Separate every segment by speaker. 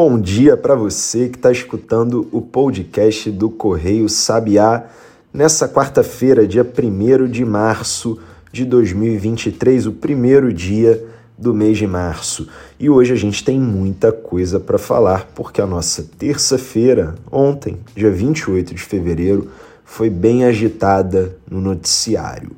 Speaker 1: bom dia para você que está escutando o podcast do Correio Sabiá nessa quarta-feira, dia 1 de março de 2023, o primeiro dia do mês de março. E hoje a gente tem muita coisa para falar, porque a nossa terça-feira, ontem, dia 28 de fevereiro, foi bem agitada no noticiário.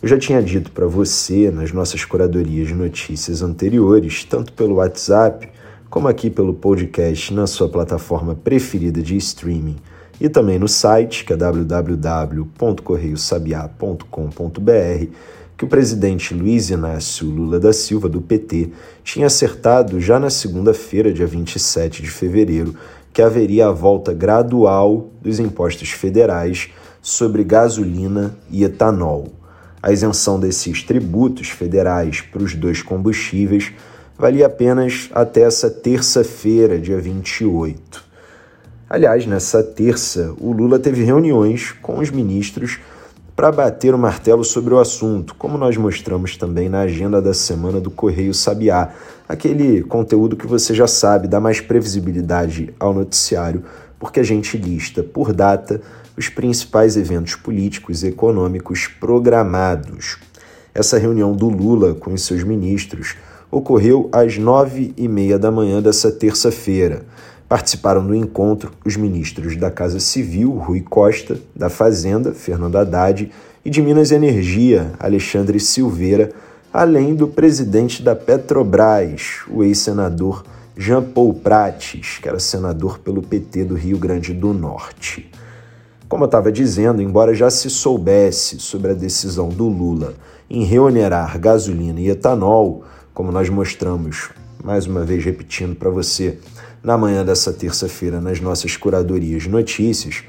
Speaker 1: Eu já tinha dito para você nas nossas curadorias de notícias anteriores, tanto pelo WhatsApp como aqui pelo podcast na sua plataforma preferida de streaming e também no site, que é www.correiosabiá.com.br, que o presidente Luiz Inácio Lula da Silva, do PT, tinha acertado já na segunda-feira, dia 27 de fevereiro, que haveria a volta gradual dos impostos federais sobre gasolina e etanol. A isenção desses tributos federais para os dois combustíveis valia apenas até essa terça-feira, dia 28. Aliás, nessa terça, o Lula teve reuniões com os ministros para bater o martelo sobre o assunto, como nós mostramos também na agenda da semana do Correio Sabiá, aquele conteúdo que você já sabe dá mais previsibilidade ao noticiário, porque a gente lista por data os principais eventos políticos e econômicos programados. Essa reunião do Lula com os seus ministros ocorreu às nove e meia da manhã dessa terça-feira. Participaram do encontro os ministros da Casa Civil, Rui Costa, da Fazenda, Fernando Haddad, e de Minas Energia, Alexandre Silveira, além do presidente da Petrobras, o ex-senador Jean Paul Prates, que era senador pelo PT do Rio Grande do Norte. Como eu estava dizendo, embora já se soubesse sobre a decisão do Lula em reonerar gasolina e etanol, como nós mostramos, mais uma vez repetindo para você, na manhã dessa terça-feira nas nossas curadorias notícias,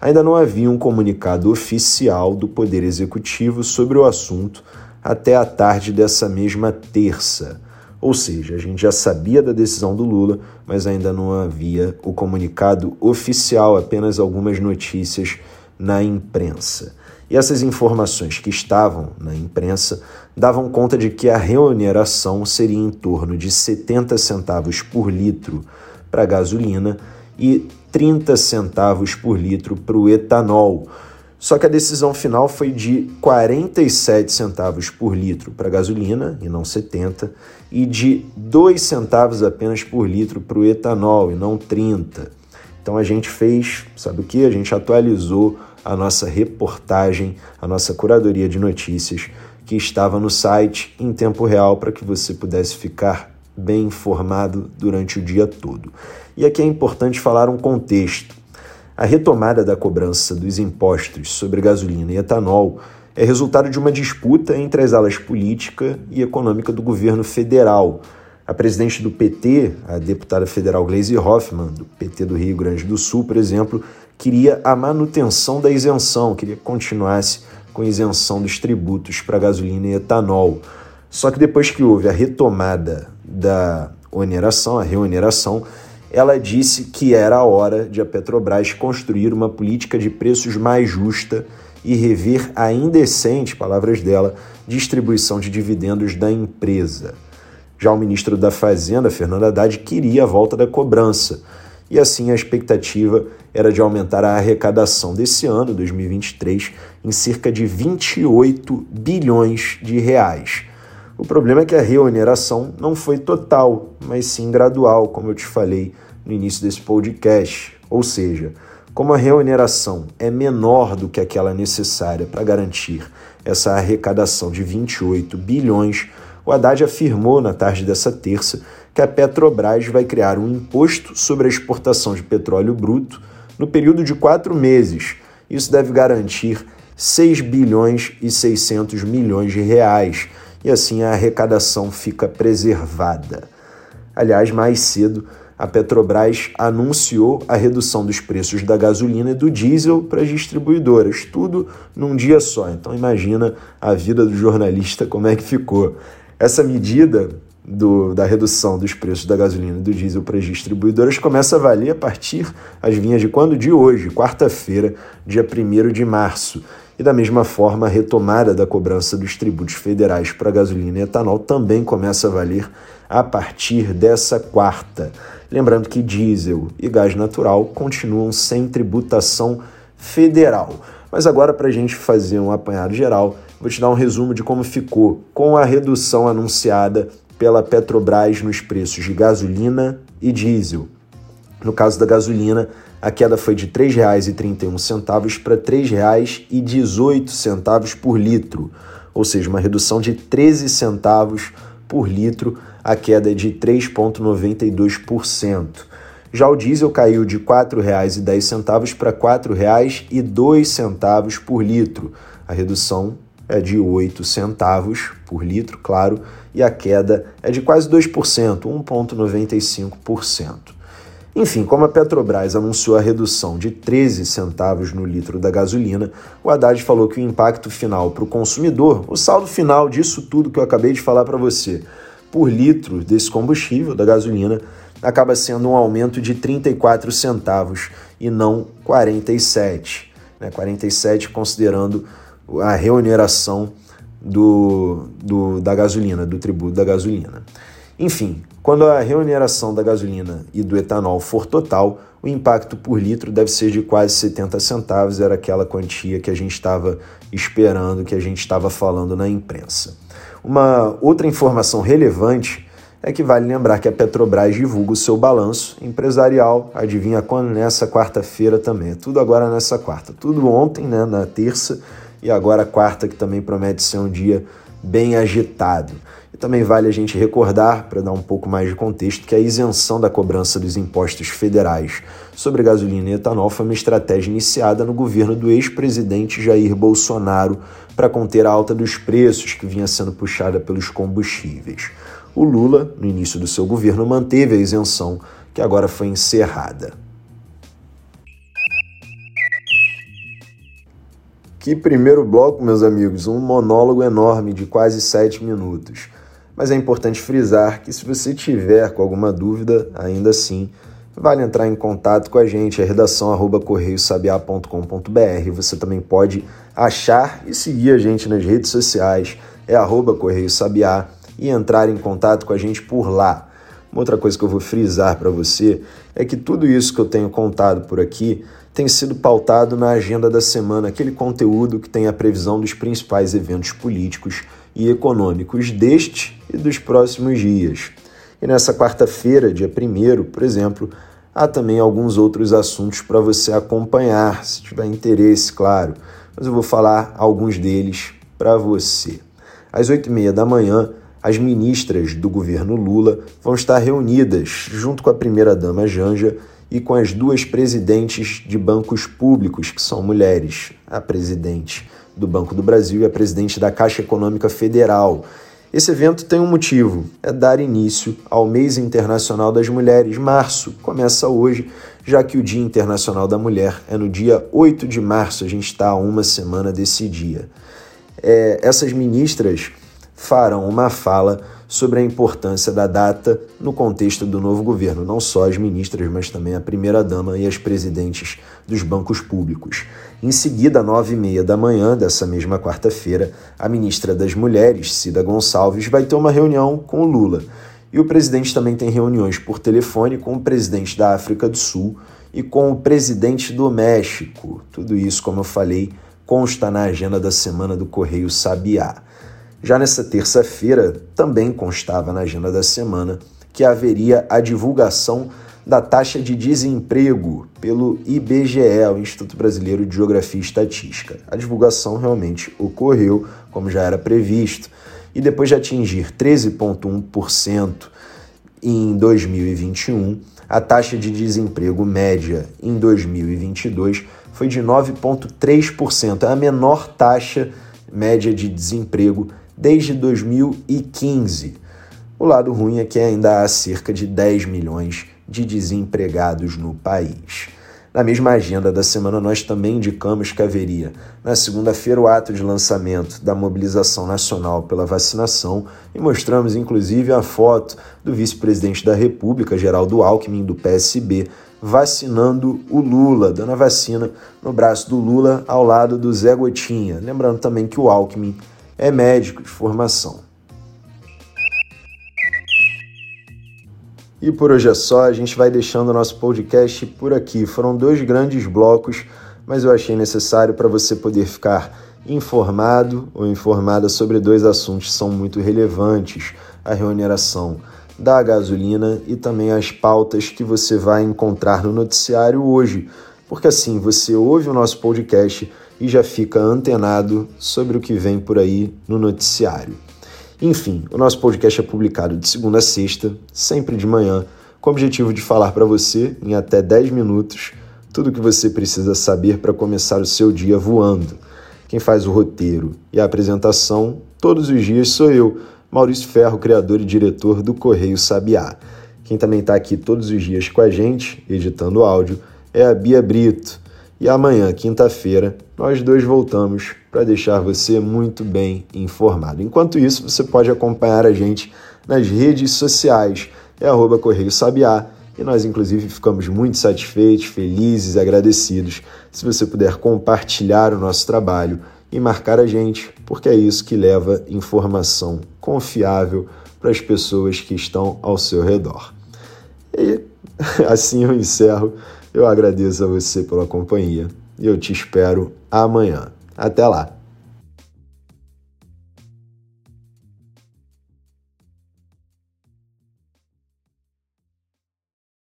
Speaker 1: ainda não havia um comunicado oficial do Poder Executivo sobre o assunto até a tarde dessa mesma terça. Ou seja, a gente já sabia da decisão do Lula, mas ainda não havia o comunicado oficial, apenas algumas notícias na imprensa. E essas informações que estavam na imprensa davam conta de que a reoneração seria em torno de 70 centavos por litro para a gasolina e 30 centavos por litro para o etanol. Só que a decisão final foi de 47 centavos por litro para a gasolina e não 70, e de 2 centavos apenas por litro para o etanol e não 30. Então a gente fez, sabe o que? A gente atualizou a nossa reportagem, a nossa curadoria de notícias que estava no site em tempo real para que você pudesse ficar bem informado durante o dia todo. E aqui é importante falar um contexto. A retomada da cobrança dos impostos sobre gasolina e etanol é resultado de uma disputa entre as alas política e econômica do governo federal. A presidente do PT, a deputada federal Gleisi Hoffmann, do PT do Rio Grande do Sul, por exemplo, queria a manutenção da isenção, queria que continuasse com isenção dos tributos para gasolina e etanol. Só que depois que houve a retomada da oneração, a reoneração, ela disse que era a hora de a Petrobras construir uma política de preços mais justa e rever a indecente, palavras dela, distribuição de dividendos da empresa. Já o ministro da Fazenda, Fernando Haddad, queria a volta da cobrança, e assim a expectativa era de aumentar a arrecadação desse ano, 2023, em cerca de 28 bilhões de reais. O problema é que a reoneração não foi total, mas sim gradual, como eu te falei no início desse podcast. Ou seja, como a reoneração é menor do que aquela necessária para garantir essa arrecadação de 28 bilhões, o Haddad afirmou na tarde dessa terça que a Petrobras vai criar um imposto sobre a exportação de petróleo bruto no período de quatro meses. Isso deve garantir 6 bilhões e 600 milhões de reais e assim a arrecadação fica preservada. Aliás, mais cedo, a Petrobras anunciou a redução dos preços da gasolina e do diesel para as distribuidoras, tudo num dia só. Então imagina a vida do jornalista como é que ficou. Essa medida do, da redução dos preços da gasolina e do diesel para as distribuidoras começa a valer a partir, as vinhas de quando? De hoje, quarta-feira, dia 1 de março. E da mesma forma, a retomada da cobrança dos tributos federais para gasolina e etanol também começa a valer a partir dessa quarta. Lembrando que diesel e gás natural continuam sem tributação federal. Mas agora, para a gente fazer um apanhado geral, vou te dar um resumo de como ficou com a redução anunciada pela Petrobras nos preços de gasolina e diesel. No caso da gasolina, a queda foi de R$ 3,31 para R$ 3,18 por litro, ou seja, uma redução de 13 centavos por litro, a queda é de 3,92%. Já o diesel caiu de R$ 4,10 para R$ 4,02 por litro. A redução é de 8 centavos por litro, claro, e a queda é de quase 2%, 1,95%. Enfim, como a Petrobras anunciou a redução de 13 centavos no litro da gasolina, o Haddad falou que o impacto final para o consumidor, o saldo final disso tudo que eu acabei de falar para você, por litro desse combustível, da gasolina, acaba sendo um aumento de 34 centavos e não 47. Né? 47 considerando a reoneração do, do, da gasolina, do tributo da gasolina. Enfim, quando a reoneração da gasolina e do etanol for total, o impacto por litro deve ser de quase 70 centavos, era aquela quantia que a gente estava esperando, que a gente estava falando na imprensa. Uma outra informação relevante é que vale lembrar que a Petrobras divulga o seu balanço empresarial, adivinha quando? Nessa quarta-feira também. É tudo agora nessa quarta. Tudo ontem, né, na terça, e agora quarta, que também promete ser um dia bem agitado. E também vale a gente recordar, para dar um pouco mais de contexto, que a isenção da cobrança dos impostos federais sobre gasolina e etanol foi uma estratégia iniciada no governo do ex-presidente Jair Bolsonaro para conter a alta dos preços que vinha sendo puxada pelos combustíveis. O Lula, no início do seu governo, manteve a isenção, que agora foi encerrada. Que primeiro bloco, meus amigos, um monólogo enorme de quase sete minutos. Mas é importante frisar que se você tiver com alguma dúvida, ainda assim, vale entrar em contato com a gente, a redação arroba correiosabiá.com.br. Você também pode achar e seguir a gente nas redes sociais, é arroba Correio Sabiá, e entrar em contato com a gente por lá. Uma outra coisa que eu vou frisar para você é que tudo isso que eu tenho contado por aqui tem sido pautado na agenda da semana, aquele conteúdo que tem a previsão dos principais eventos políticos e econômicos deste e dos próximos dias. E nessa quarta-feira, dia 1, por exemplo, há também alguns outros assuntos para você acompanhar, se tiver interesse, claro. Mas eu vou falar alguns deles para você. Às 8h30 da manhã, as ministras do governo Lula vão estar reunidas junto com a primeira-dama Janja e com as duas presidentes de bancos públicos, que são mulheres, a presidente do Banco do Brasil e a presidente da Caixa Econômica Federal. Esse evento tem um motivo: é dar início ao Mês Internacional das Mulheres. Março começa hoje, já que o Dia Internacional da Mulher é no dia 8 de março, a gente está a uma semana desse dia. É, essas ministras farão uma fala sobre a importância da data no contexto do novo governo, não só as ministras, mas também a primeira-dama e as presidentes dos bancos públicos. Em seguida, às nove e meia da manhã dessa mesma quarta-feira, a ministra das Mulheres, Cida Gonçalves, vai ter uma reunião com o Lula. E o presidente também tem reuniões por telefone com o presidente da África do Sul e com o presidente do México. Tudo isso, como eu falei, consta na agenda da semana do Correio Sabiá. Já nessa terça-feira, também constava na agenda da semana que haveria a divulgação da taxa de desemprego pelo IBGE, o Instituto Brasileiro de Geografia e Estatística. A divulgação realmente ocorreu, como já era previsto, e depois de atingir 13,1% em 2021, a taxa de desemprego média em 2022 foi de 9,3%, a menor taxa média de desemprego desde 2015. O lado ruim é que ainda há cerca de 10 milhões de desempregados no país. Na mesma agenda da semana, nós também indicamos que haveria, na segunda-feira, o ato de lançamento da mobilização nacional pela vacinação e mostramos, inclusive, a foto do vice-presidente da República, Geraldo Alckmin, do PSB, vacinando o Lula, dando a vacina no braço do Lula ao lado do Zé Gotinha. Lembrando também que o Alckmin é médico de formação. E por hoje é só, a gente vai deixando o nosso podcast por aqui. Foram dois grandes blocos, mas eu achei necessário para você poder ficar informado ou informada sobre dois assuntos que são muito relevantes: a remuneração da gasolina e também as pautas que você vai encontrar no noticiário hoje. Porque assim você ouve o nosso podcast e já fica antenado sobre o que vem por aí no noticiário. Enfim, o nosso podcast é publicado de segunda a sexta, sempre de manhã, com o objetivo de falar para você, em até 10 minutos, tudo o que você precisa saber para começar o seu dia voando. Quem faz o roteiro e a apresentação todos os dias sou eu, Maurício Ferro, criador e diretor do Correio Sabiá. Quem também está aqui todos os dias com a gente, editando áudio, é a Bia Brito. E amanhã, quinta-feira, nós dois voltamos para deixar você muito bem informado. Enquanto isso, você pode acompanhar a gente nas redes sociais, é arroba Correio Sabiá, e nós inclusive ficamos muito satisfeitos, felizes, agradecidos se você puder compartilhar o nosso trabalho e marcar a gente, porque é isso que leva informação confiável para as pessoas que estão ao seu redor. E assim eu encerro eu agradeço a você pela companhia e eu te espero amanhã. Até lá!